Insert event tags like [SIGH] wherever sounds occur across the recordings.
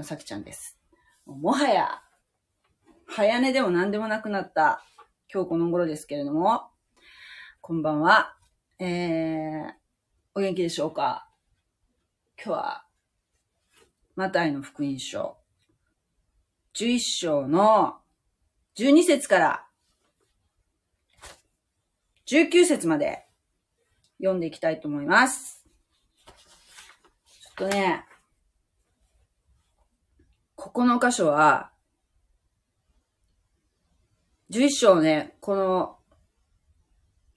のさきちゃんです。もはや、早寝でも何でもなくなった今日この頃ですけれども、こんばんは。えー、お元気でしょうか？今日は、マタイの福音書、11章の12節から19節まで読んでいきたいと思います。ちょっとね、ここの箇所は、11章ね、この、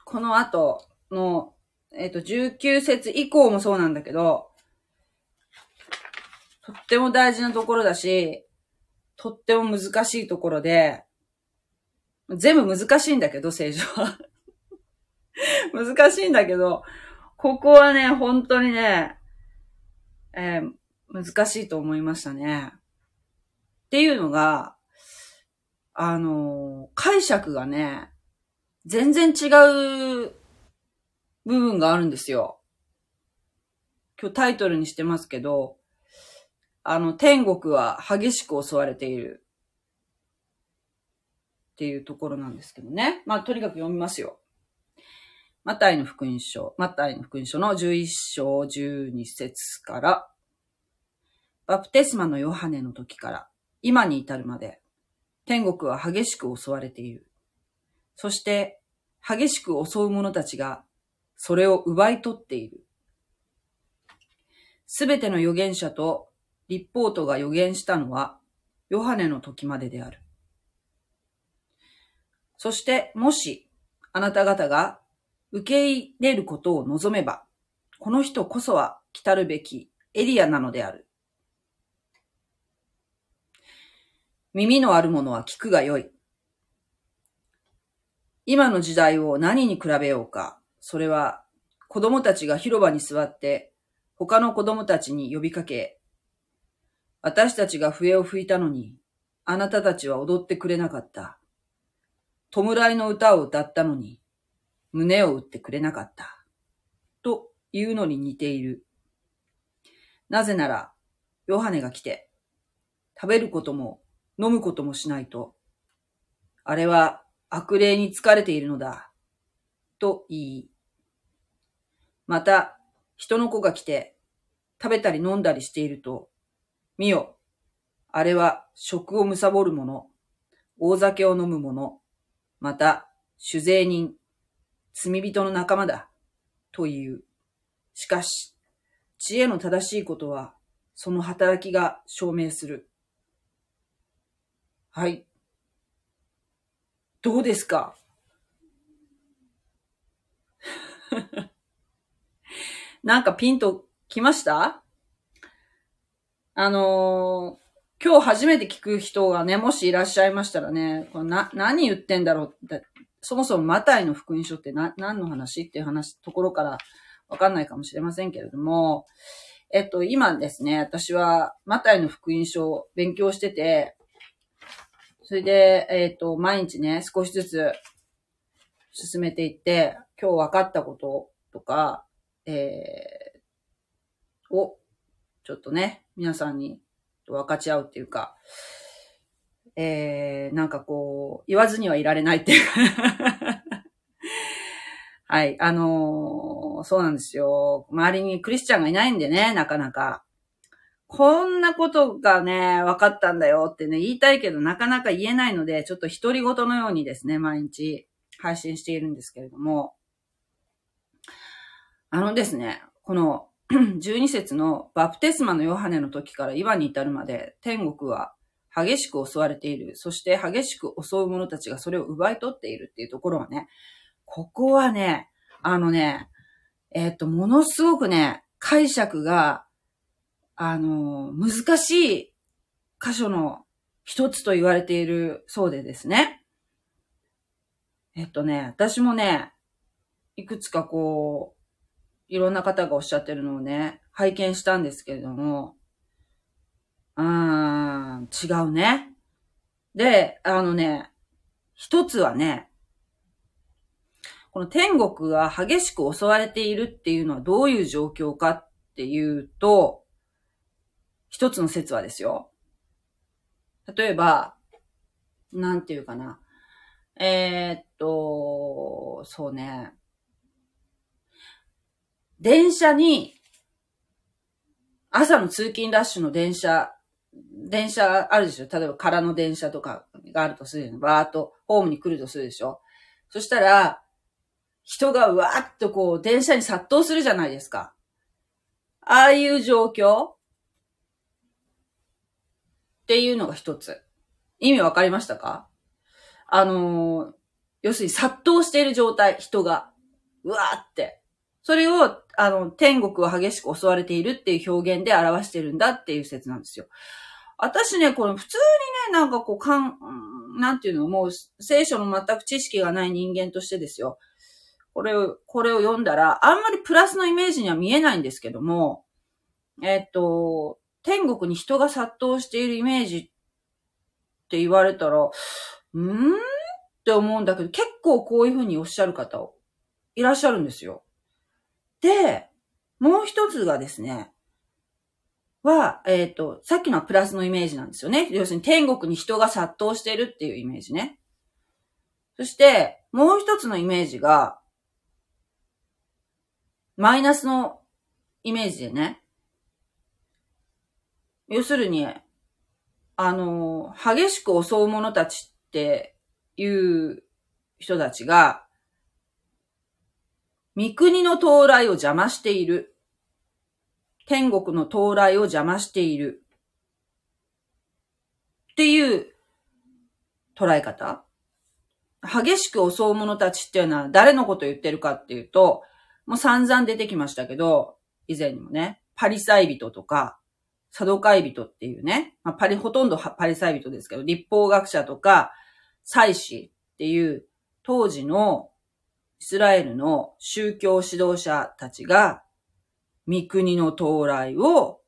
この後の、えっ、と、19節以降もそうなんだけど、とっても大事なところだし、とっても難しいところで、全部難しいんだけど、聖書は。[LAUGHS] 難しいんだけど、ここはね、本当にね、えー難しいと思いましたね。っていうのが、あの解釈がね、全然違う部分があるんですよ。今日タイトルにしてますけど、あの、天国は激しく襲われているっていうところなんですけどね。まあ、とにかく読みますよ。マタイの福音書、マタイの福音書の11章12節から、バプテスマのヨハネの時から、今に至るまで、天国は激しく襲われている。そして、激しく襲う者たちが、それを奪い取っている。すべての預言者と立法とが預言したのは、ヨハネの時までである。そして、もし、あなた方が受け入れることを望めば、この人こそは来たるべきエリアなのである。耳のある者は聞くがよい。今の時代を何に比べようか。それは子供たちが広場に座って他の子供たちに呼びかけ、私たちが笛を吹いたのに、あなたたちは踊ってくれなかった。弔いの歌を歌ったのに、胸を打ってくれなかった。というのに似ている。なぜなら、ヨハネが来て、食べることも飲むこともしないと、あれは悪霊に疲れているのだ。と言い、また、人の子が来て、食べたり飲んだりしていると、見よ、あれは食を貪る者、大酒を飲む者、また、酒税人、罪人の仲間だ、という。しかし、知恵の正しいことは、その働きが証明する。はい。どうですか？[LAUGHS] なんかピンときました？あのー今日初めて聞く人がね、もしいらっしゃいましたらね、これな、何言ってんだろう？って、そもそもマタイの福音書ってな、何の話っていう話、ところからわかんないかもしれませんけれども、えっと、今ですね、私はマタイの福音書を勉強してて、それで、えっと、毎日ね、少しずつ進めていって、今日分かったこととか、えー、を、ちょっとね、皆さんに分かち合うっていうか、えー、なんかこう、言わずにはいられないっていう [LAUGHS] はい、あのーそうなんですよ。周りにクリスチャンがいないんでね、なかなか。こんなことがね、分かったんだよってね、言いたいけどなかなか言えないので、ちょっと独り言のようにですね、毎日配信しているんですけれども、あのですね、この [CLEARS THROAT] 12節のバプテスマのヨハネの時から今に至るまで天国は激しく襲われている。そして激しく襲う者たちがそれを奪い取っているっていうところはね、ここはね、あのね、えっ、と、ものすごくね、解釈が、あの、難しい箇所の一つと言われているそうでですね。えっとね、私もね、いくつかこう、いろんな方がおっしゃってるのをね、拝見したんですけれども、うーん、違うね。で、あのね、一つはね、この天国が激しく襲われているっていうのはどういう状況かっていうと、一つの説はですよ。例えば、なんていうかな。えー、っと、そうね。電車に、朝の通勤ラッシュの電車、電車あるでしょ例えば空の電車とかがあるとするよ。バーっとホームに来るとするでしょそしたら、人がわーっとこう電車に殺到するじゃないですか。ああいう状況っていうのが一つ。意味わかりましたか？あのー、要するに殺到している状態、人が。うわーって。それを、あの、天国を激しく襲われているっていう表現で表してるんだっていう説なんですよ。私ね、この普通にね、なんかこう、かん、なんていうの、もう聖書の全く知識がない人間としてですよ。これを、これを読んだら、あんまりプラスのイメージには見えないんですけども、えっと、天国に人が殺到しているイメージって言われたら、んーって思うんだけど、結構こういうふうにおっしゃる方いらっしゃるんですよ。で、もう一つがですね、は、えっ、ー、と、さっきのはプラスのイメージなんですよね。要するに天国に人が殺到しているっていうイメージね。そして、もう一つのイメージが、マイナスのイメージでね。要するに、あの、激しく襲う者たちっていう人たちが、三国の到来を邪魔している。天国の到来を邪魔している。っていう捉え方激しく襲う者たちっていうのは誰のこと言ってるかっていうと、もう散々出てきましたけど、以前にもね、パリサイ人とか、サドカイ人っていうね、まあ、パリ、ほとんどパリサイ人ですけど、立法学者とか、祭司っていう当時のイスラエルの宗教指導者たちが、三国の到来を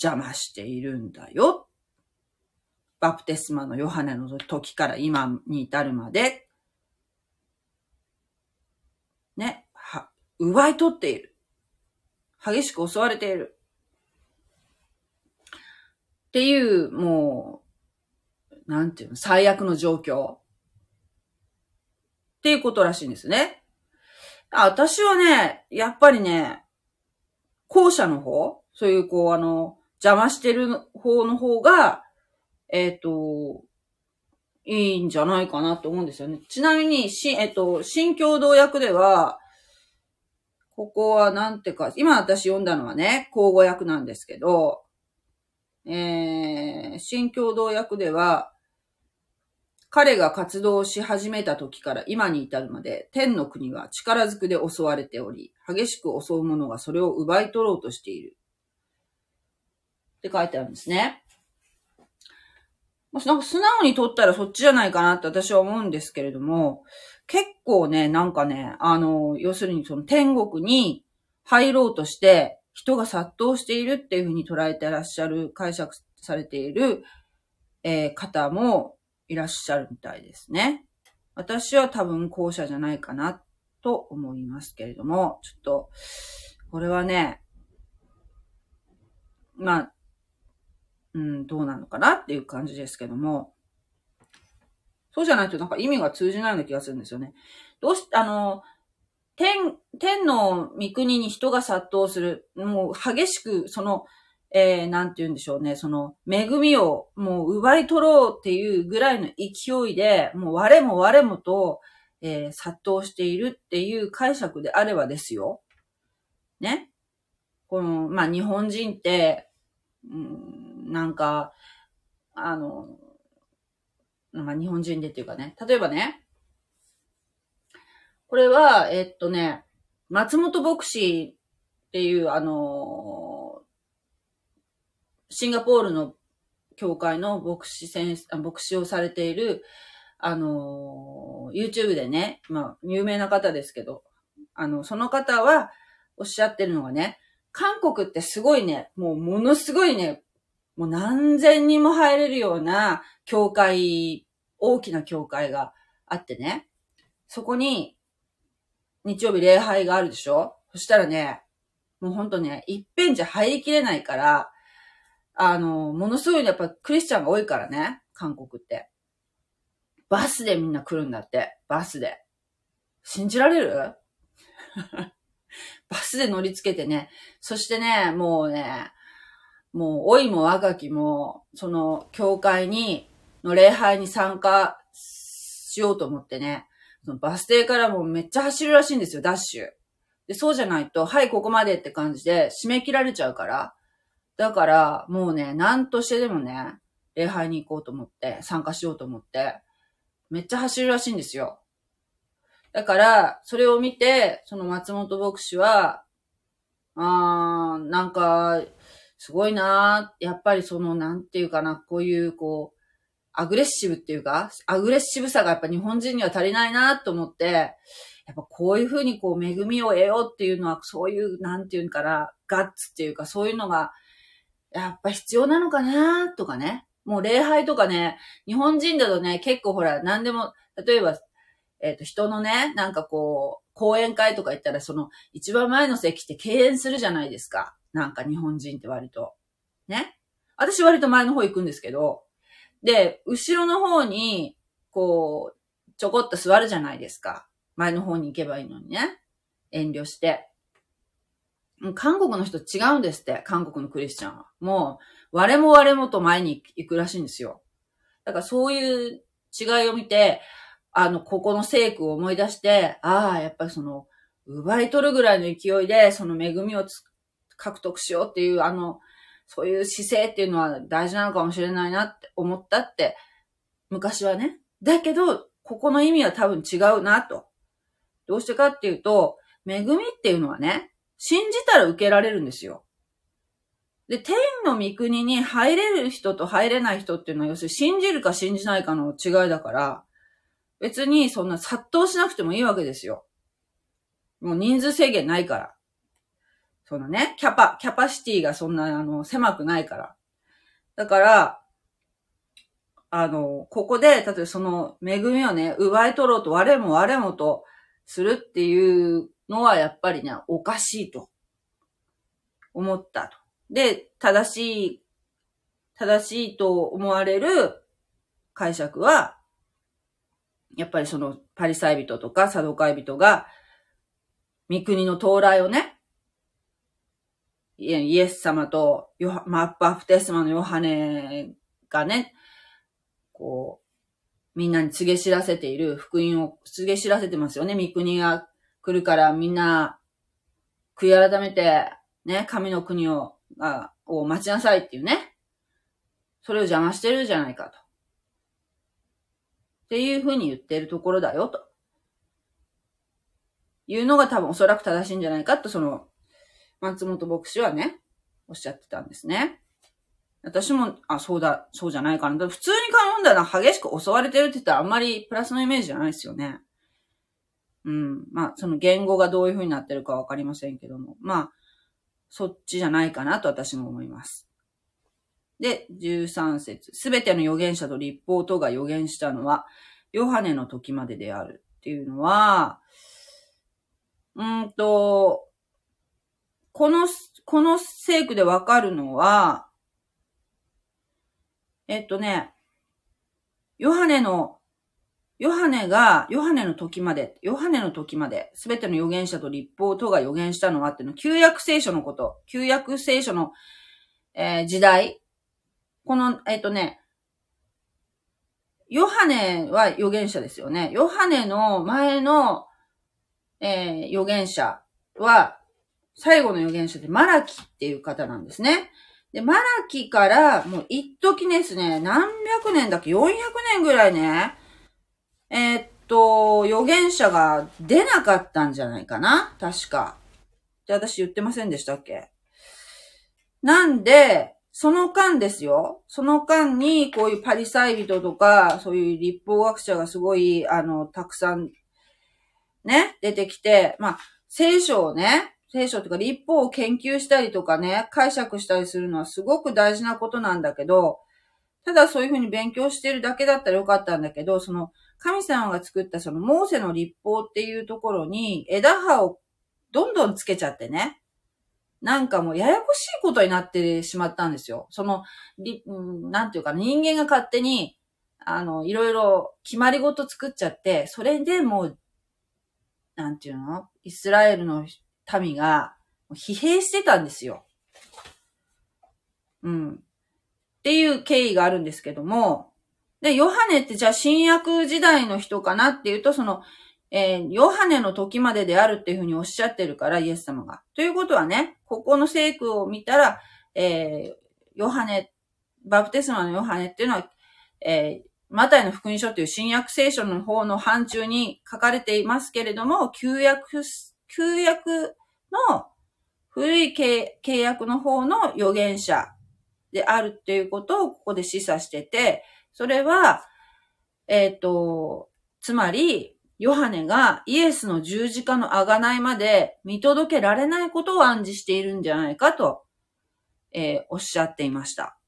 邪魔しているんだよ。バプテスマのヨハネの時から今に至るまで、ね、は、奪い取っている。激しく襲われている。っていう、もう、なんていうの、最悪の状況。っていうことらしいんですね。私はね、やっぱりね、後者の方、そういうこう、あの、邪魔してる方の方が、えっ、ー、と、いいんじゃないかなと思うんですよね。ちなみに、し、えっ、ー、と、新共同訳では、ここはなんてか、今私読んだのはね、口語訳なんですけど、えー、新共同訳では、彼が活動し始めた時から今に至るまで、天の国は力ずくで襲われており、激しく襲う者がそれを奪い取ろうとしている。って書いてあるんですね。なんか素直に取ったらそっちじゃないかなって私は思うんですけれども、結構ね、なんかね、あの、要するにその天国に入ろうとして人が殺到しているっていうふうに捉えてらっしゃる、解釈されている、えー、方もいらっしゃるみたいですね。私は多分後者じゃないかなと思いますけれども、ちょっと、これはね、まあ、うん、どうなのかなっていう感じですけども、そうじゃないとなんか意味が通じないような気がするんですよね。どうし、あの、天、天の御国に人が殺到する、もう激しくそのえー、なんて言うんでしょうね、その、恵みをもう奪い取ろうっていうぐらいの勢いで、もう我も我もと、えー、殺到しているっていう解釈であればですよ。ね。この、まあ、日本人って、うん、なんか、あの、まあ、日本人でっていうかね、例えばね、これは、えっとね、松本牧師っていう、あのシンガポールの教会の牧師先生、牧師をされている、あの、YouTube でね、まあ、有名な方ですけど、あの、その方はおっしゃってるのがね、韓国ってすごいね、もうものすごいね、もう何千人も入れるような教会、大きな教会があってね、そこに日曜日礼拝があるでしょ？そしたらね、もうほんとね、一遍じゃ入りきれないから、あの、ものすごいやっぱクリスチャンが多いからね、韓国って。バスでみんな来るんだって。バスで。信じられる？[LAUGHS] バスで乗り付けてね。そしてね、もうね、もう、老いも若きも、その、教会に、の礼拝に参加しようと思ってね、そのバス停からもめっちゃ走るらしいんですよ、ダッシュ。で、そうじゃないと、はい、ここまでって感じで締め切られちゃうから。だから、もうね、何としてでもね、礼拝に行こうと思って、参加しようと思って、めっちゃ走るらしいんですよ。だから、それを見て、その松本牧師は、あー、なんか、すごいなやっぱりその、なんていうかな、こういう、こう、アグレッシブっていうか、アグレッシブさがやっぱ日本人には足りないなと思って、やっぱこういうふうにこう恵みを得ようっていうのは、そういう、なんていうんかな、ガッツっていうか、そういうのが、やっぱ必要なのかなとかね。もう礼拝とかね、日本人だとね、結構ほら、何でも、例えば、えっ、ー、と、人のね、なんかこう、講演会とか行ったら、その、一番前の席って敬遠するじゃないですか。なんか日本人って割と。ね。私割と前の方行くんですけど、で、後ろの方に、こう、ちょこっと座るじゃないですか。前の方に行けばいいのにね。遠慮して。韓国の人違うんですって、韓国のクリスチャンは。もう、我も我もと前に行くらしいんですよ。だからそういう違いを見て、あの、ここの聖句を思い出して、ああ、やっぱりその、奪い取るぐらいの勢いで、その恵みを獲得しようっていう、あの、そういう姿勢っていうのは大事なのかもしれないなって思ったって、昔はね。だけど、ここの意味は多分違うなと。どうしてかっていうと、恵みっていうのはね、信じたら受けられるんですよ。で、天の御国に入れる人と入れない人っていうのは、要するに信じるか信じないかの違いだから、別にそんな殺到しなくてもいいわけですよ。もう人数制限ないから。そのね、キャパ、キャパシティがそんな、あの、狭くないから。だから、あの、ここで、例えばその恵みをね、奪い取ろうと我も我もとするっていうのはやっぱりね、おかしいと思ったと。で、正しい、正しいと思われる解釈は、やっぱりそのパリサイ人とかサドカイ人が、三国の到来をね、イエス様とヨマッパフテスマのヨハネがね、こう、みんなに告げ知らせている福音を告げ知らせてますよね。三国が来るからみんな悔い改めて、ね、神の国を、あを待ちなさいっていうね。それを邪魔してるじゃないかと。っていうふうに言ってるところだよ、と。いうのが多分おそらく正しいんじゃないかと、その、松本牧師はね、おっしゃってたんですね。私も、あ、そうだ、そうじゃないかな。普通に読んだら激しく襲われてるって言ったらあんまりプラスのイメージじゃないですよね。うん。まあ、その言語がどういう風になってるかわかりませんけども。まあ、そっちじゃないかなと私も思います。で、13節すべての預言者と立法とが預言したのは、ヨハネの時までであるっていうのは、うんと、この、この聖句でわかるのは、えっとね、ヨハネの、ヨハネが、ヨハネの時まで、ヨハネの時まで、すべての預言者と立法とが預言したのはっていうの、旧約聖書のこと、旧約聖書の、えー、時代、この、えっとね、ヨハネは預言者ですよね。ヨハネの前の、えー、預言者は、最後の預言者でマラキっていう方なんですね。で、マラキから、もう一時ですね、何百年だっけ ?400 年ぐらいね、えー、っと、預言者が出なかったんじゃないかな？確か。って私言ってませんでしたっけ？なんで、その間ですよ。その間に、こういうパリサイ人とか、そういう立法学者がすごい、あの、たくさん、ね、出てきて、まあ、聖書をね、聖書とか立法を研究したりとかね、解釈したりするのはすごく大事なことなんだけど、ただそういうふうに勉強してるだけだったらよかったんだけど、その神様が作ったそのモーセの立法っていうところに枝葉をどんどんつけちゃってね。なんかもうややこしいことになってしまったんですよ。その、なんていうか、人間が勝手に、あの、いろいろ決まり事作っちゃって、それでもう、なんていうの？イスラエルの民が疲弊してたんですよ。うん。っていう経緯があるんですけども、で、ヨハネってじゃあ新約時代の人かなっていうと、その、えー、ヨハネの時までであるっていうふうにおっしゃってるから、イエス様が。ということはね、ここの聖句を見たら、えー、ヨハネ、バプテスマのヨハネっていうのは、えー、マタイの福音書っていう新約聖書の方の範疇に書かれていますけれども、旧約、旧約の古い契約の方の預言者であるっていうことをここで示唆してて、それは、えっ、ー、と、つまり、ヨハネがイエスの十字架の贖いまで見届けられないことを暗示しているんじゃないかと、えー、おっしゃっていました。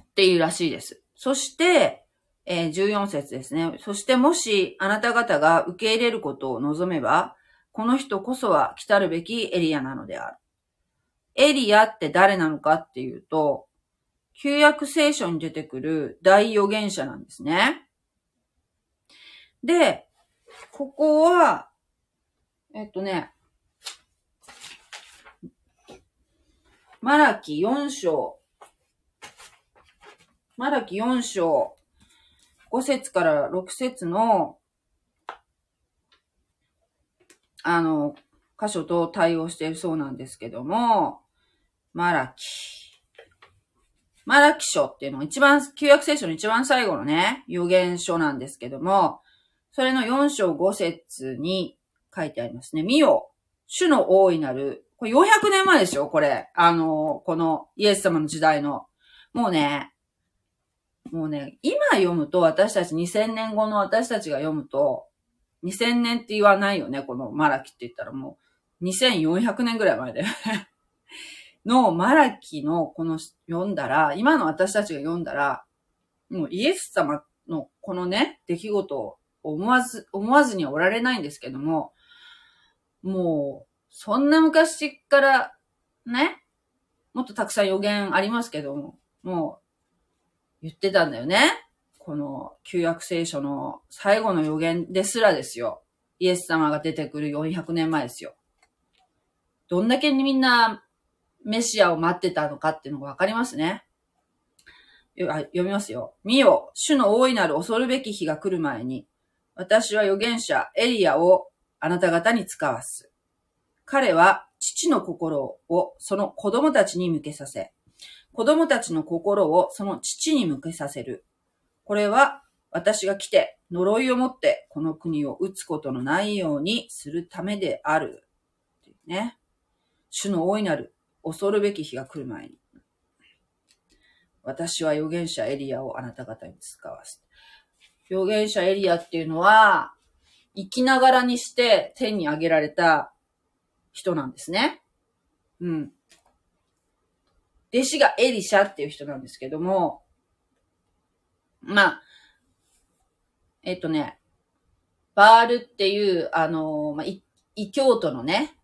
っていうらしいです。そして、えー、14節ですね。そしてもしあなた方が受け入れることを望めば、この人こそは来たるべきエリアなのである。エリアって誰なのかっていうと、旧約聖書に出てくる大預言者なんですね。で、ここは、えっとね、マラキ4章、マラキ4章、5節から6節の、あの、箇所と対応しているそうなんですけども、マラキ。マラキ書っていうのが一番、旧約聖書の一番最後のね、予言書なんですけども、それの4章5節に書いてありますね。見よ、主の大いなる、これ400年前ですよ、これ。あの、このイエス様の時代の。もうね、もうね、今読むと私たち2000年後の私たちが読むと、2000年って言わないよね、このマラキって言ったらもう。2400年ぐらい前で [LAUGHS] のマラキのこの読んだら、今の私たちが読んだら、もうイエス様のこのね、出来事を思わず、思わずにはおられないんですけども、もう、そんな昔からね、もっとたくさん予言ありますけども、もう言ってたんだよね。この旧約聖書の最後の予言ですらですよ。イエス様が出てくる400年前ですよ。どんだけみんなメシアを待ってたのかっていうのがわかりますね。読みますよ。見よ、主の大いなる恐るべき日が来る前に、私は預言者エリアをあなた方に使わす。彼は父の心をその子供たちに向けさせ、子供たちの心をその父に向けさせる。これは私が来て呪いを持ってこの国を打つことのないようにするためである。ね。主の大いなる恐るべき日が来る前に。私は預言者エリアをあなた方に使わす。預言者エリアっていうのは、生きながらにして天に上げられた人なんですね。うん。弟子がエリシャっていう人なんですけども、まあ、えっとね、バールっていう、あの、まあ、異教徒のね、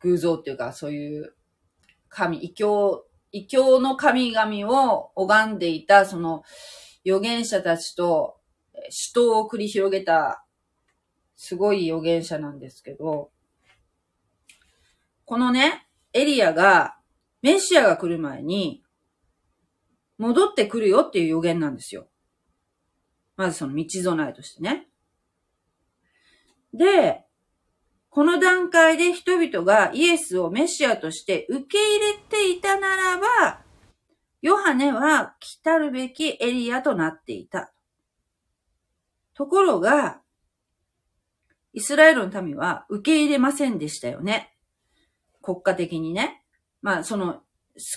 偶像っていうか、そういう神、異教、異教の神々を拝んでいた、その、預言者たちと死闘を繰り広げた、すごい預言者なんですけど、このね、エリアが、メシアが来る前に、戻ってくるよっていう予言なんですよ。まずその道備えとしてね。で、この段階で人々がイエスをメシアとして受け入れていたならば、ヨハネは来たるべきエリアとなっていた。ところが、イスラエルの民は受け入れませんでしたよね。国家的にね。まあ、その、好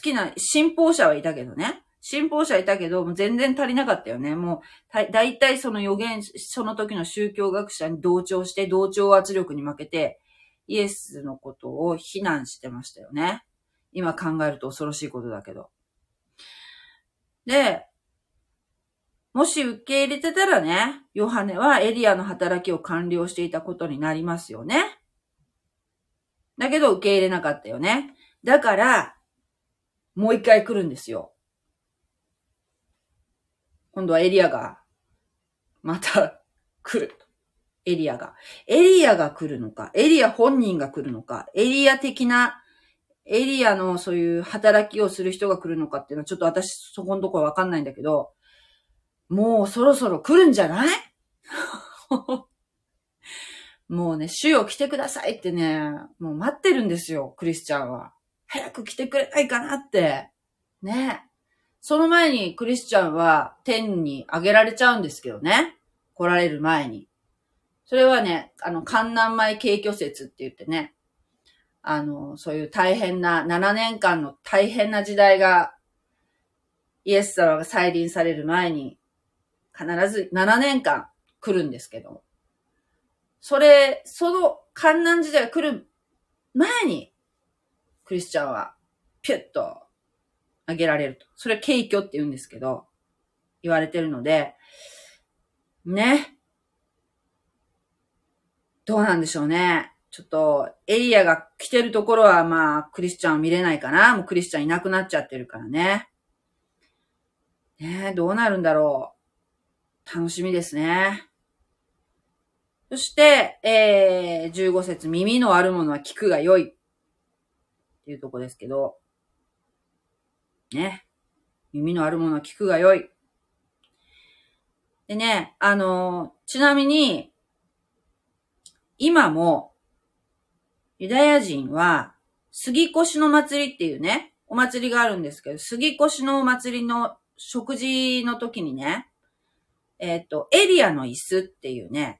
きな信奉者はいたけどね。信奉者いたけど、もう全然足りなかったよね。もう、だいたいその予言、その時の宗教学者に同調して、同調圧力に負けて、イエスのことを非難してましたよね。今考えると恐ろしいことだけど。で、もし受け入れてたらね、ヨハネはエリアの働きを完了していたことになりますよね。だけど受け入れなかったよね。だから、もう一回来るんですよ。今度はエリアが、また [LAUGHS] 来る。エリアが。エリアが来るのか、エリア本人が来るのか、エリア的な、エリアのそういう働きをする人が来るのかっていうのはちょっと私そこのところわかんないんだけど、もうそろそろ来るんじゃない？[LAUGHS] もうね、主よ来てくださいってね、もう待ってるんですよ、クリスチャンは。早く来てくれないかなって。ね。その前にクリスチャンは天に上げられちゃうんですけどね。来られる前に。それはね、あの、観南前景挙説って言ってね、あの、そういう大変な、7年間の大変な時代が、イエス様が再臨される前に、必ず7年間来るんですけど、それ、その観南時代が来る前に、クリスチャンは、ピュッと上げられると。それ景挙って言うんですけど、言われてるので、ね。どうなんでしょうね。ちょっと、エリアが来てるところは、まあ、クリスチャンは見れないかな。もうクリスチャンいなくなっちゃってるからね。ね、どうなるんだろう。楽しみですね。そして、えー、15節、耳のあるものは聞くが良い。っていうとこですけど、ね。耳のあるものは聞くが良い。でね、あの、ちなみに、今も、ユダヤ人は、杉越の祭りっていうね、お祭りがあるんですけど、杉越のお祭りの食事の時にね、えっ、と、エリアの椅子っていうね、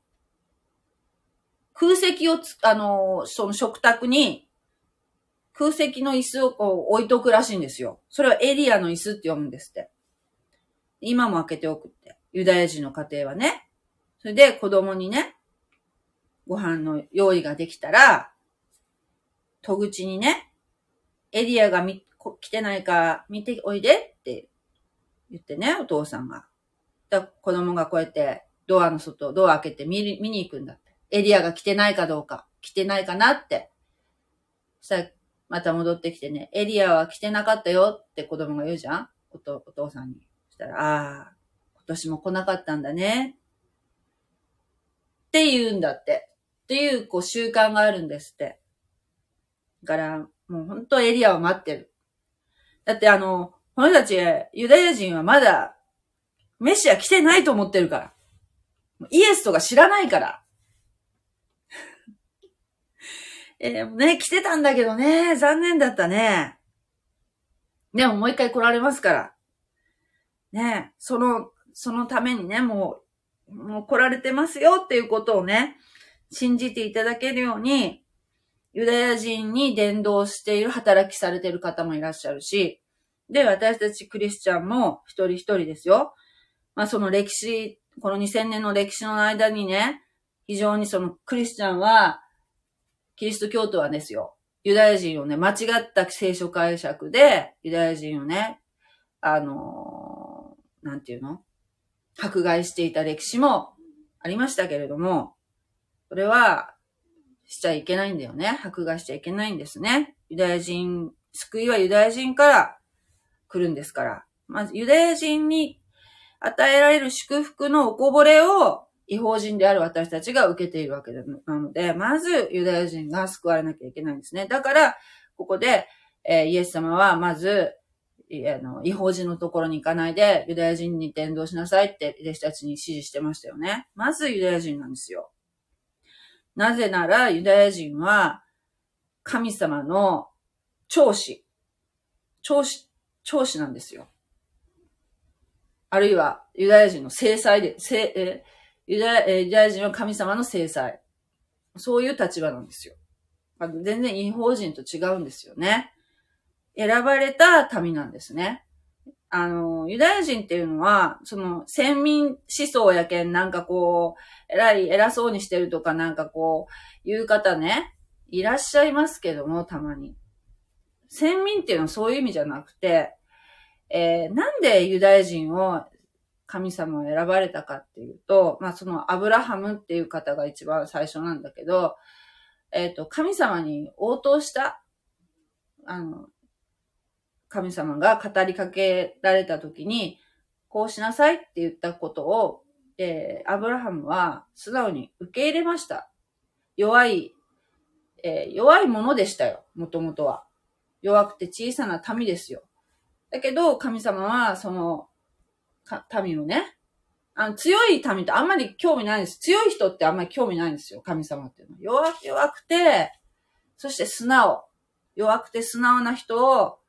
空席をつ、あの、その食卓に空席の椅子をこう置いとくらしいんですよ。それはエリアの椅子って読むんですって。今も開けておくって。ユダヤ人の家庭はね。それで子供にね、ご飯の用意ができたら、戸口にね、エリアがみ来てないか見ておいでって言ってね、お父さんが。だ子供がこうやってドアの外、ドア開けて見見に行くんだ。エリアが来てないかどうか、来てないかなって。そしたら、また戻ってきてね、エリアは来てなかったよって子供が言うじゃん？おとお父さんに。そしたら、ああ、今年も来なかったんだね。って言うんだって。っていう、こう、習慣があるんですって。だから、もう本当エリアを待ってる。だってあの、この人たち、ユダヤ人はまだ、メシア来てないと思ってるから。イエスとか知らないから。えーね、来てたんだけどね、残念だったね。でももう一回来られますから。ね、その、そのためにね、もう、もう来られてますよっていうことをね、信じていただけるように、ユダヤ人に伝道している働きされている方もいらっしゃるし、で、私たちクリスチャンも一人一人ですよ。まあその歴史、この2000年の歴史の間にね、非常にそのクリスチャンは、キリスト教徒はですよ、ユダヤ人をね、間違った聖書解釈で、ユダヤ人をね、あのーなんていうの？迫害していた歴史もありましたけれども、それは、しちゃいけないんだよね。迫害しちゃいけないんですね。ユダヤ人、救いはユダヤ人から来るんですから。まず、ユダヤ人に与えられる祝福のおこぼれを違法人である私たちが受けているわけなので、まずユダヤ人が救われなきゃいけないんですね。だから、ここで、えーイエス様はまず、いあの、違法人のところに行かないで、ユダヤ人に伝道しなさいって弟子たちに指示してましたよね。まずユダヤ人なんですよ。なぜなら、ユダヤ人は、神様の長子、長子、長子なんですよ。あるいは、ユダヤ人の制裁で、せえユダヤ人は神様の制裁。そういう立場なんですよ。全然違法人と違うんですよね。選ばれた民なんですね。あの、ユダヤ人っていうのは、その、先民思想やけん、なんかこう、偉い、偉そうにしてるとか、なんかこう、いう方ね、いらっしゃいますけども、たまに。先民っていうのはそういう意味じゃなくて、えーなんでユダヤ人を神様を選ばれたかっていうと、まあそのアブラハムっていう方が一番最初なんだけど、えっ、と、神様に応答した、あの、神様が語りかけられた時に、こうしなさいって言ったことを、えーアブラハムは素直に受け入れました。弱い、えー弱いものでしたよ、もともとは。弱くて小さな民ですよ。だけど、神様は、その、か民をね、あの、強い民ってあんまり興味ないんです。強い人ってあんまり興味ないんですよ、神様っていうのは。弱、弱くて、そして素直。弱くて素直な人を、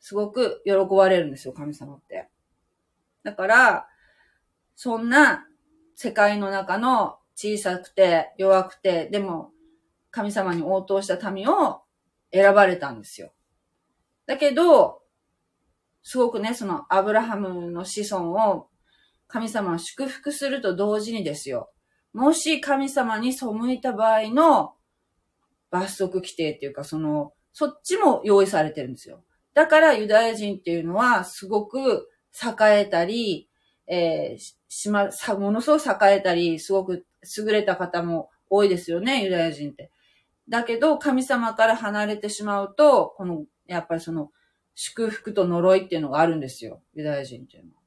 すごく喜ばれるんですよ、神様って。だから、そんな世界の中の小さくて弱くて、でも神様に応答した民を選ばれたんですよ。だけど、すごくね、そのアブラハムの子孫を神様は祝福すると同時にですよ。もし神様に背いた場合の罰則規定っていうか、その、そっちも用意されてるんですよ。だからユダヤ人っていうのはすごく栄えたり、えーしま、さ、ものすごく栄えたり、すごく優れた方も多いですよね、ユダヤ人って。だけど、神様から離れてしまうと、この、やっぱりその、祝福と呪いっていうのがあるんですよ、ユダヤ人っていうのは。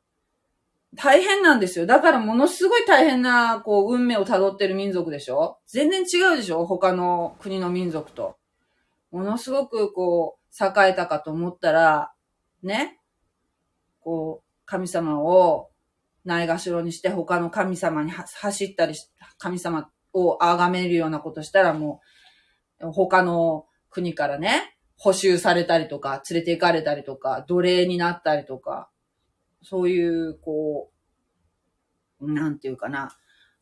大変なんですよ。だからものすごい大変な、こう、運命を辿ってる民族でしょ全然違うでしょ他の国の民族と。ものすごく、こう、栄えたかと思ったら、ね、こう、神様をないがしろにして他の神様に走ったりし、神様を崇めるようなことしたらもう、他の国からね、補修されたりとか、連れて行かれたりとか、奴隷になったりとか、そういう、こう、なんていうかな、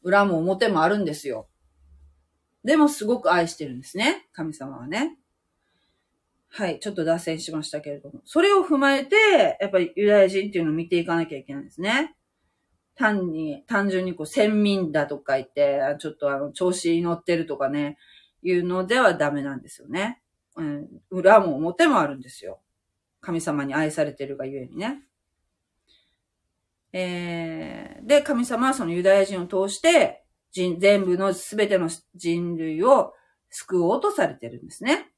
裏も表もあるんですよ。でもすごく愛してるんですね、神様はね。はい、ちょっと脱線しましたけれども。それを踏まえて、やっぱりユダヤ人っていうのを見ていかなきゃいけないんですね。単に、単純にこう、先民だとか言って、ちょっとあの、調子に乗ってるとかね、いうのではダメなんですよね。うん、裏も表もあるんですよ。神様に愛されてるがゆえにね。えー、で、神様はそのユダヤ人を通して、人、全部のすべての人類を救おうとされてるんですね。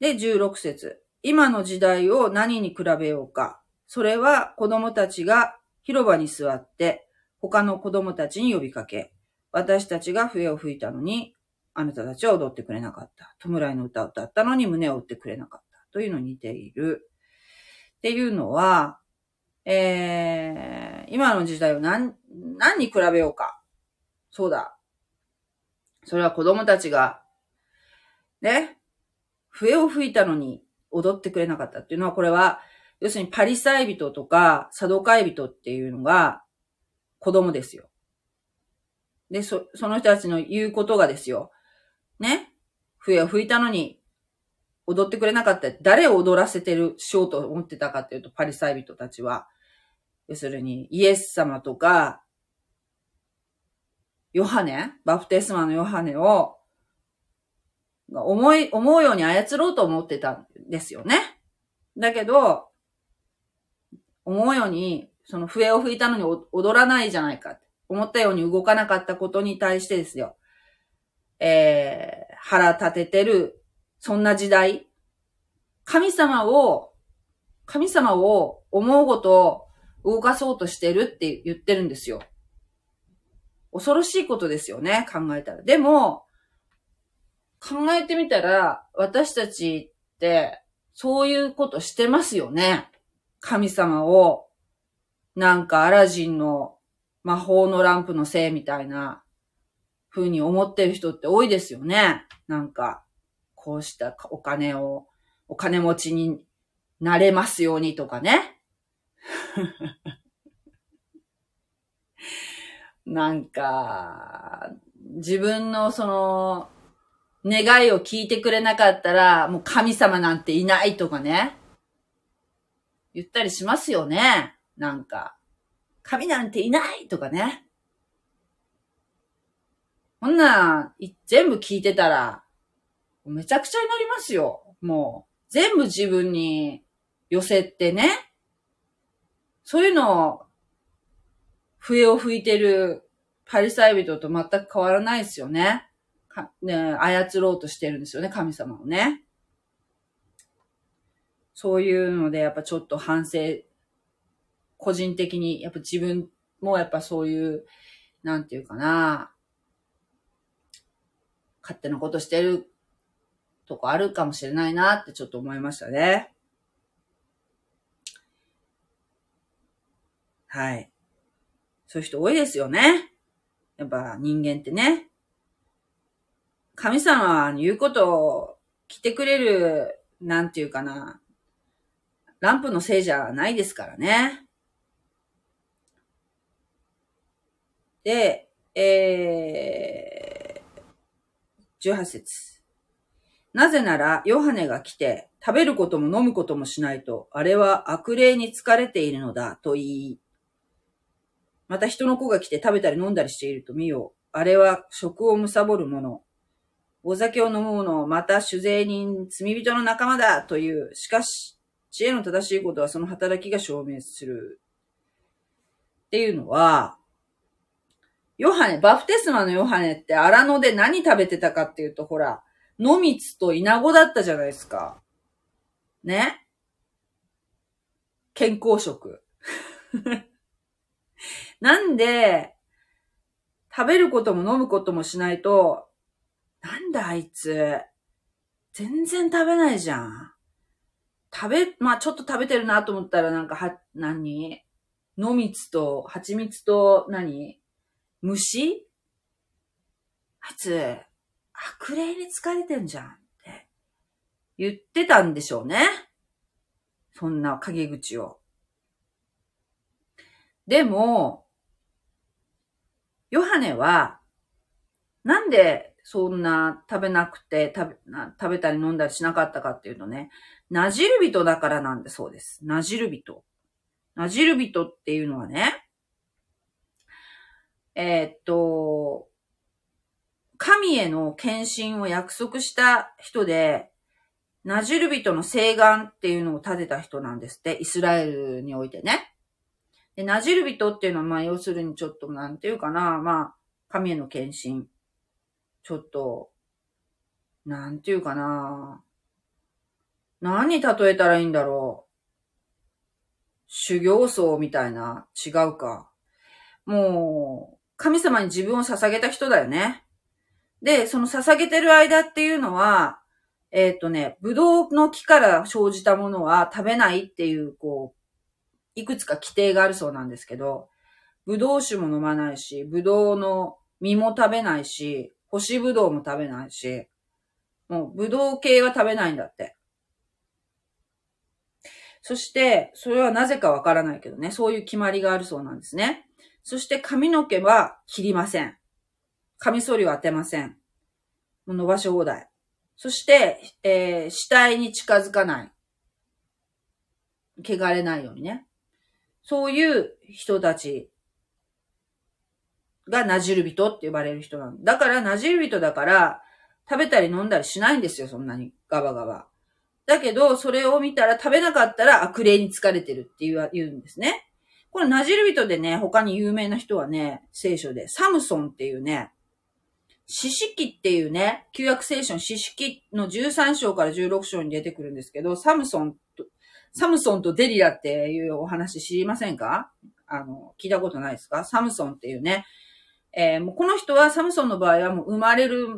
で、16節今の時代を何に比べようか。それは子供たちが広場に座って、他の子供たちに呼びかけ、私たちが笛を吹いたのに、あなたたちは踊ってくれなかった。弔いの歌を歌ったのに胸を打ってくれなかった。というのに似ている。っていうのは、えー、今の時代を何、何に比べようか。そうだ。それは子供たちが、ね、笛を吹いたのに踊ってくれなかったっていうのは、これは、要するにパリサイ人とかサドカイ人っていうのが子供ですよ。で、そ、その人たちの言うことがですよ。ね。笛を吹いたのに踊ってくれなかった。誰を踊らせてる、しようと思ってたかっていうと、パリサイ人たちは。要するに、イエス様とか、ヨハネバプテスマのヨハネを、思い、思うように操ろうと思ってたんですよね。だけど、思うように、その笛を吹いたのに踊らないじゃないか。思ったように動かなかったことに対してですよ。えー、腹立ててる、そんな時代。神様を、神様を思うごとを動かそうとしてるって言ってるんですよ。恐ろしいことですよね、考えたら。でも、考えてみたら、私たちって、そういうことしてますよね。神様を、なんかアラジンの魔法のランプのせいみたいな風に思ってる人って多いですよね。なんか、こうしたお金を、お金持ちになれますようにとかね。[LAUGHS] なんか、自分のその、願いを聞いてくれなかったら、もう神様なんていないとかね。言ったりしますよね。なんか。神なんていないとかね。こんな、全部聞いてたら、めちゃくちゃになりますよ。もう、全部自分に寄せてね。そういうのを、笛を吹いてるパリサイ人と全く変わらないですよね。かね操ろうとしてるんですよね、神様をね。そういうので、やっぱちょっと反省、個人的に、やっぱ自分もやっぱそういう、なんていうかな、勝手なことしてるとこあるかもしれないなってちょっと思いましたね。はい。そういう人多いですよね。やっぱ人間ってね。神様に言うことを来てくれる、なんていうかな。ランプのせいじゃないですからね。で、えー、18節なぜなら、ヨハネが来て、食べることも飲むこともしないと、あれは悪霊に疲れているのだ、と言い、また人の子が来て食べたり飲んだりしていると見よう。あれは食を貪る者。お酒を飲む者、また酒税人、罪人の仲間だという。しかし、知恵の正しいことはその働きが証明する。っていうのは、ヨハネ、バプテスマのヨハネって荒野で何食べてたかっていうと、ほら、野蜜と稲子だったじゃないですか。ね？健康食。[LAUGHS] なんで、食べることも飲むこともしないと、なんだあいつ、全然食べないじゃん。食べ、まあちょっと食べてるなと思ったらなんかは、何？野蜜と、蜂蜜と何、虫？あいつ、悪霊に疲れてんじゃんって言ってたんでしょうね。そんな陰口を。でも、ヨハネは、なんでそんな食べなくて食べ食べたり飲んだりしなかったかっていうとね、なじる人だからなんでそうです。なじる人。なじる人っていうのはね、えー、っと、神への献身を約束した人で、なじる人の聖願っていうのを立てた人なんですって、イスラエルにおいてね。で、なじる人っていうのは、まあ、要するにちょっと、なんていうかな、まあ、神への献身。ちょっと、なんていうかな。何に例えたらいいんだろう。修行僧みたいな、違うか。もう、神様に自分を捧げた人だよね。で、その捧げてる間っていうのは、えっ、ー、とね、ブドウの木から生じたものは食べないっていう、こう、いくつか規定があるそうなんですけど、ブドウ酒も飲まないし、ブドウの実も食べないし、干しブドウも食べないし、もうブドウ系は食べないんだって。そして、それはなぜかわからないけどね、そういう決まりがあるそうなんですね。そして髪の毛は切りません。カミソリを当てません。もう伸ばし放題。そして、えー、死体に近づかない。汚れないようにね。そういう人たちがなじる人って呼ばれる人なんだ。だからなじる人だから、食べたり飲んだりしないんですよ、そんなに。ガバガバ。だけど、それを見たら食べなかったら悪霊に疲れてるって言う言うんですね。これなじる人でね、他に有名な人はね、聖書で、サムソンっていうね、四式っていうね、旧約聖書の四式の13章から16章に出てくるんですけど、サムソンと、サムソンとデリラっていうお話知りませんか？あの、聞いたことないですか？サムソンっていうね、えー、もうこの人はサムソンの場合はもう生まれる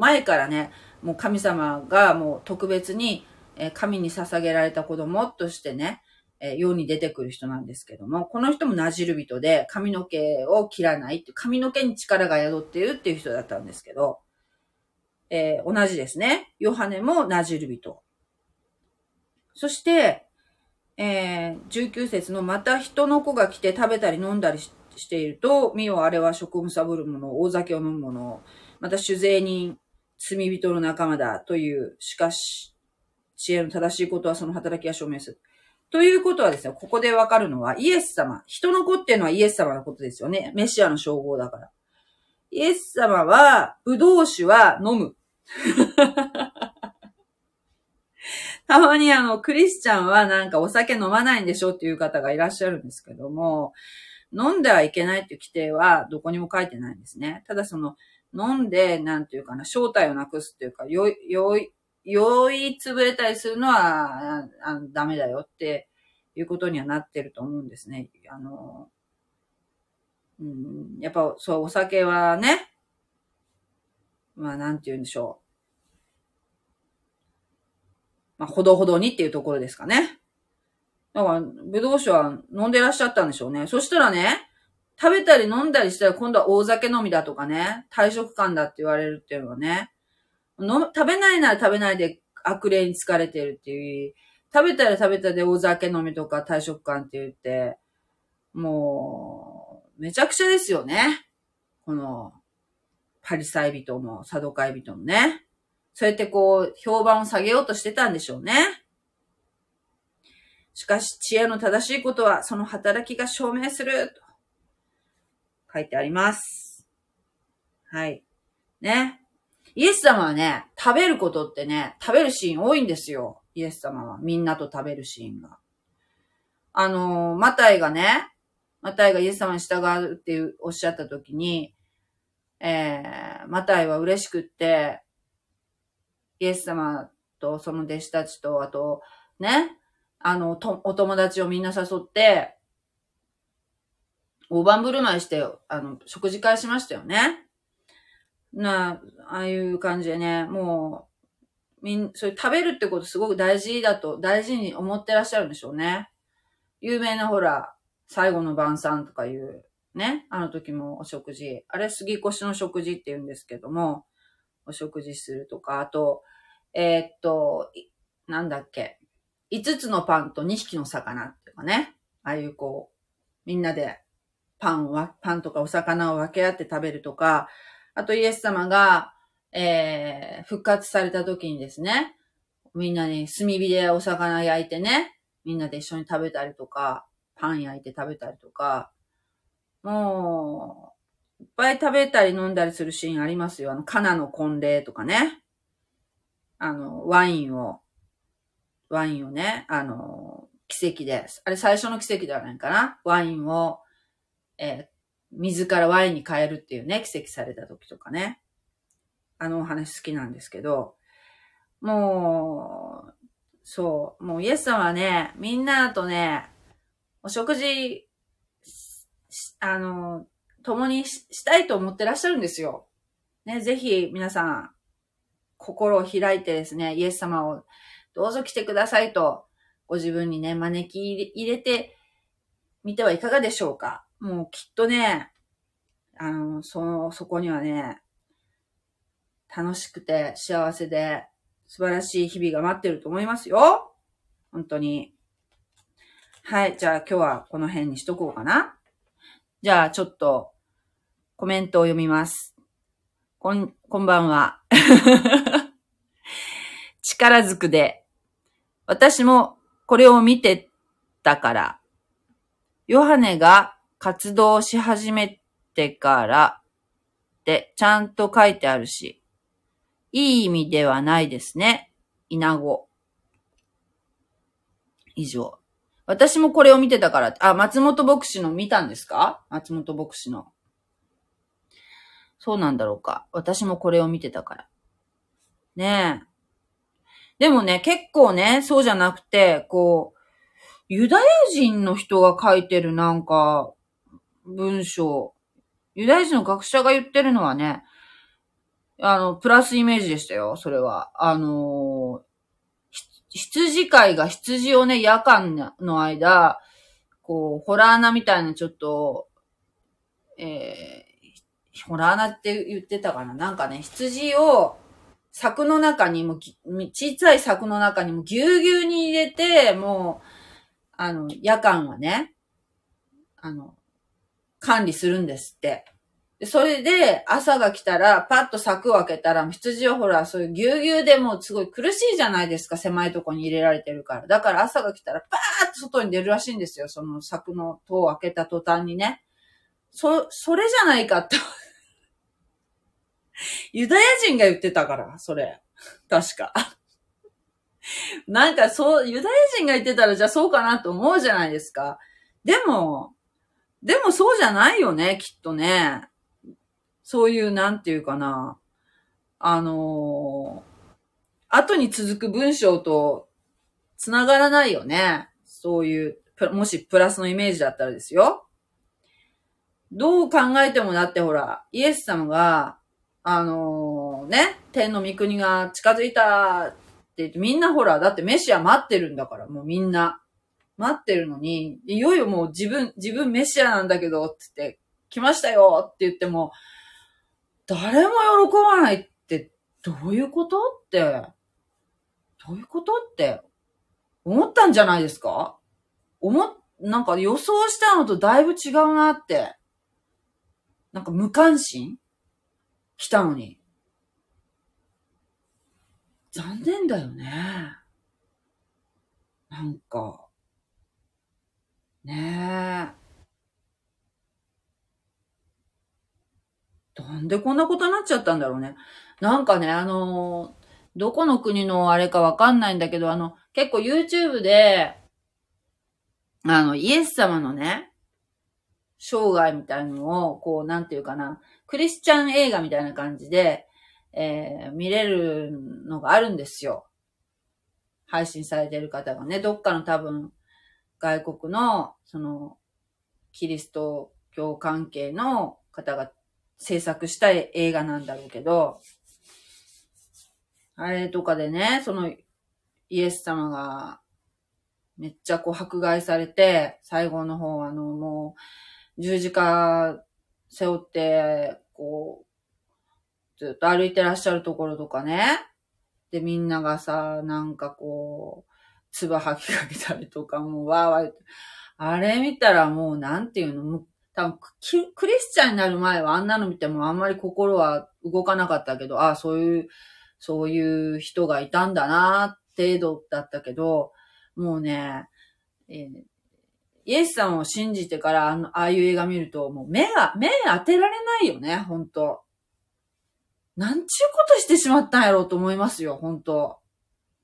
前からね、もう神様がもう特別に、え神に捧げられた子供としてね、え世に出てくる人なんですけども、この人もなじる人で髪の毛を切らないって、髪の毛に力が宿っているっていう人だったんですけど、えー、同じですね。ヨハネもなじる人。そして、えー、19節のまた人の子が来て食べたり飲んだりしていると、見よあれは食をむさぶる者、大酒を飲む者、また酒税人、罪人の仲間だという、しかし、知恵の正しいことはその働きが証明する。ということはですね、ここでわかるのは、イエス様。人の子っていうのはイエス様のことですよね。メシアの称号だから。イエス様は、ブドウ酒は飲む。[LAUGHS] たまにあの、クリスチャンはなんかお酒飲まないんでしょっていう方がいらっしゃるんですけども、飲んではいけないっていう規定はどこにも書いてないんですね。ただその、飲んで、なんていうかな、正体をなくすっていうか、酔い、酔い、酔い潰れたりするのは、ああダメだよっていうことにはなってると思うんですね。あの、うん、やっぱそう、お酒はね、まあなんて言うんでしょう。まあ、ほどほどにっていうところですかね。だから、ぶどう酒は飲んでらっしゃったんでしょうね。そしたらね、食べたり飲んだりしたら今度は大酒飲みだとかね、体食感だって言われるっていうのはね、の食べないなら食べないで悪霊に疲れてるっていう、食べたら食べたで大酒飲みとか体食感って言って、もう、めちゃくちゃですよね。この、パリサイ人も、サドカイ人もね。そうやってこう、評判を下げようとしてたんでしょうね。しかし、知恵の正しいことは、その働きが証明する、と書いてあります。はい。ね。イエス様はね、食べることってね、食べるシーン多いんですよ。イエス様は。みんなと食べるシーンが。あのマタイがね、マタイがイエス様に従うっておっしゃった時に、えー、マタイは嬉しくって、イエス様とその弟子たちと、あと、ね、あの、と、お友達をみんな誘って、大盤振る舞いして、あの、食事会しましたよね。な、ああいう感じでね、もう、みん、それ食べるってことすごく大事だと、大事に思ってらっしゃるんでしょうね。有名なほら、最後の晩餐とかいう、ね、あの時もお食事。あれ、杉越の食事って言うんですけども、お食事するとか、あと、えー、っと、なんだっけ、5つのパンと2匹の魚っていうかね、ああいうこう、みんなでパンは、パンとかお魚を分け合って食べるとか、あとイエス様が、えー、復活された時にですね、みんなに炭火でお魚焼いてね、みんなで一緒に食べたりとか、パン焼いて食べたりとか、もう、いっぱい食べたり飲んだりするシーンありますよ。あの、カナの婚礼とかね。あの、ワインを、ワインをね、あの、奇跡です。あれ最初の奇跡ではないかな。ワインを、えー、水からワインに変えるっていうね、奇跡された時とかね。あのお話好きなんですけど、もう、そう、もうイエス様はね、みんなとね、お食事、あの、共にしたいと思ってらっしゃるんですよ。ね、ぜひ皆さん、心を開いてですね、イエス様をどうぞ来てくださいと、ご自分にね、招き入れてみてはいかがでしょうか。もうきっとね、あの、その、そこにはね、楽しくて幸せで素晴らしい日々が待ってると思いますよ。本当に。はい。じゃあ今日はこの辺にしとこうかな。じゃあちょっとコメントを読みます。こん、こんばんは。[LAUGHS] 力ずくで。私もこれを見てたから。ヨハネが活動し始めてからってちゃんと書いてあるし。いい意味ではないですね。稲子。以上。私もこれを見てたから、あ、松本牧師の見たんですか？松本牧師の。そうなんだろうか。私もこれを見てたから。ねえ。でもね、結構ね、そうじゃなくて、こう、ユダヤ人の人が書いてるなんか、文章、ユダヤ人の学者が言ってるのはね、あの、プラスイメージでしたよ、それは。あの羊飼いが羊をね、夜間の間、こう、ホラー穴みたいなちょっと、えー、ホラー穴って言ってたかな？なんかね、羊を柵の中にも、小さい柵の中にもぎゅうぎゅうに入れて、もう、あの、夜間はね、あの、管理するんですって。それで、朝が来たら、パッと柵を開けたら、羊はほら、そういうぎゅうぎゅうでもすごい苦しいじゃないですか、狭いとこに入れられてるから。だから朝が来たら、パーッと外に出るらしいんですよ、その柵の戸を開けた途端にね。そ、それじゃないかって。[LAUGHS] ユダヤ人が言ってたから、それ。確か。なんかそう、ユダヤ人が言ってたらじゃあそうかなと思うじゃないですか。でも、でもそうじゃないよね、きっとね。そういう、なんていうかな。あのー、後に続く文章と繋がらないよね。そういう、もしプラスのイメージだったらですよ。どう考えてもだってほら、イエス様が、あのー、ね、天の御国が近づいたって言って、みんなほら、だってメシア待ってるんだから、もうみんな。待ってるのに、いよいよもう自分、自分メシアなんだけど、って言って、来ましたよって言っても、誰も喜ばないって、どういうことって、どういうことって、思ったんじゃないですか？思っ、なんか予想したのとだいぶ違うなって。なんか無関心？来たのに。残念だよね。なんか。ねえ。なんでこんなことになっちゃったんだろうね。なんかね、あのどこの国のあれかわかんないんだけど、あの、結構 YouTube で、あの、イエス様のね、生涯みたいのを、こう、なんていうかな、クリスチャン映画みたいな感じで、えー、見れるのがあるんですよ。配信されてる方がね、どっかの多分、外国の、その、キリスト教関係の方が制作した映画なんだろうけど、あれとかでね、その、イエス様が、めっちゃこう迫害されて、最後の方あの、もう、十字架背負って、こう、ずっと歩いてらっしゃるところとかね。で、みんながさ、なんかこう、唾吐きかけたりとか、もうわーわーあれ見たらもうなんていうの、もう多分クリスチャンになる前はあんなの見てもあんまり心は動かなかったけど、ああ、そういう、そういう人がいたんだな、程度だったけど、もうね、えー、イエスさんを信じてからあの、ああいう映画見ると、もう目が、目当てられないよね、ほんと。なんちゅうことしてしまったんやろうと思いますよ、ほんと。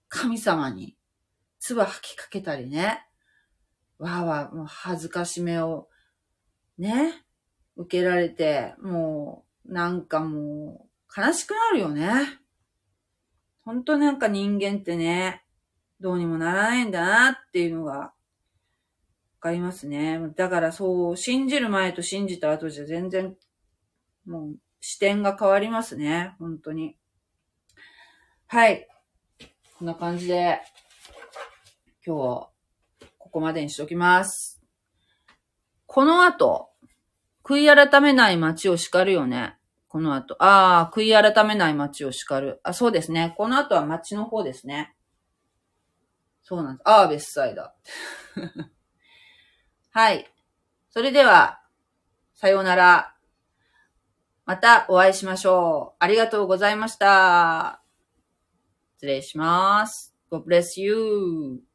神様に。唾吐きかけたりね。わーわー、もう恥ずかしめを、ね、受けられて、もう、なんかもう、悲しくなるよね。ほんとなんか人間ってね、どうにもならないんだなっていうのが、わかりますね。だからそう、信じる前と信じた後じゃ全然、もう、視点が変わりますね。本当に。はい。こんな感じで、今日は、ここまでにしときます。この後、悔い改めない街を叱るよね。この後。ああ、悔い改めない街を叱る。あ、そうですね。この後は街の方ですね。そうなんです。ああ、別祭だ。[LAUGHS] はい。それでは、さようなら。またお会いしましょう。ありがとうございました。失礼します。God bless you.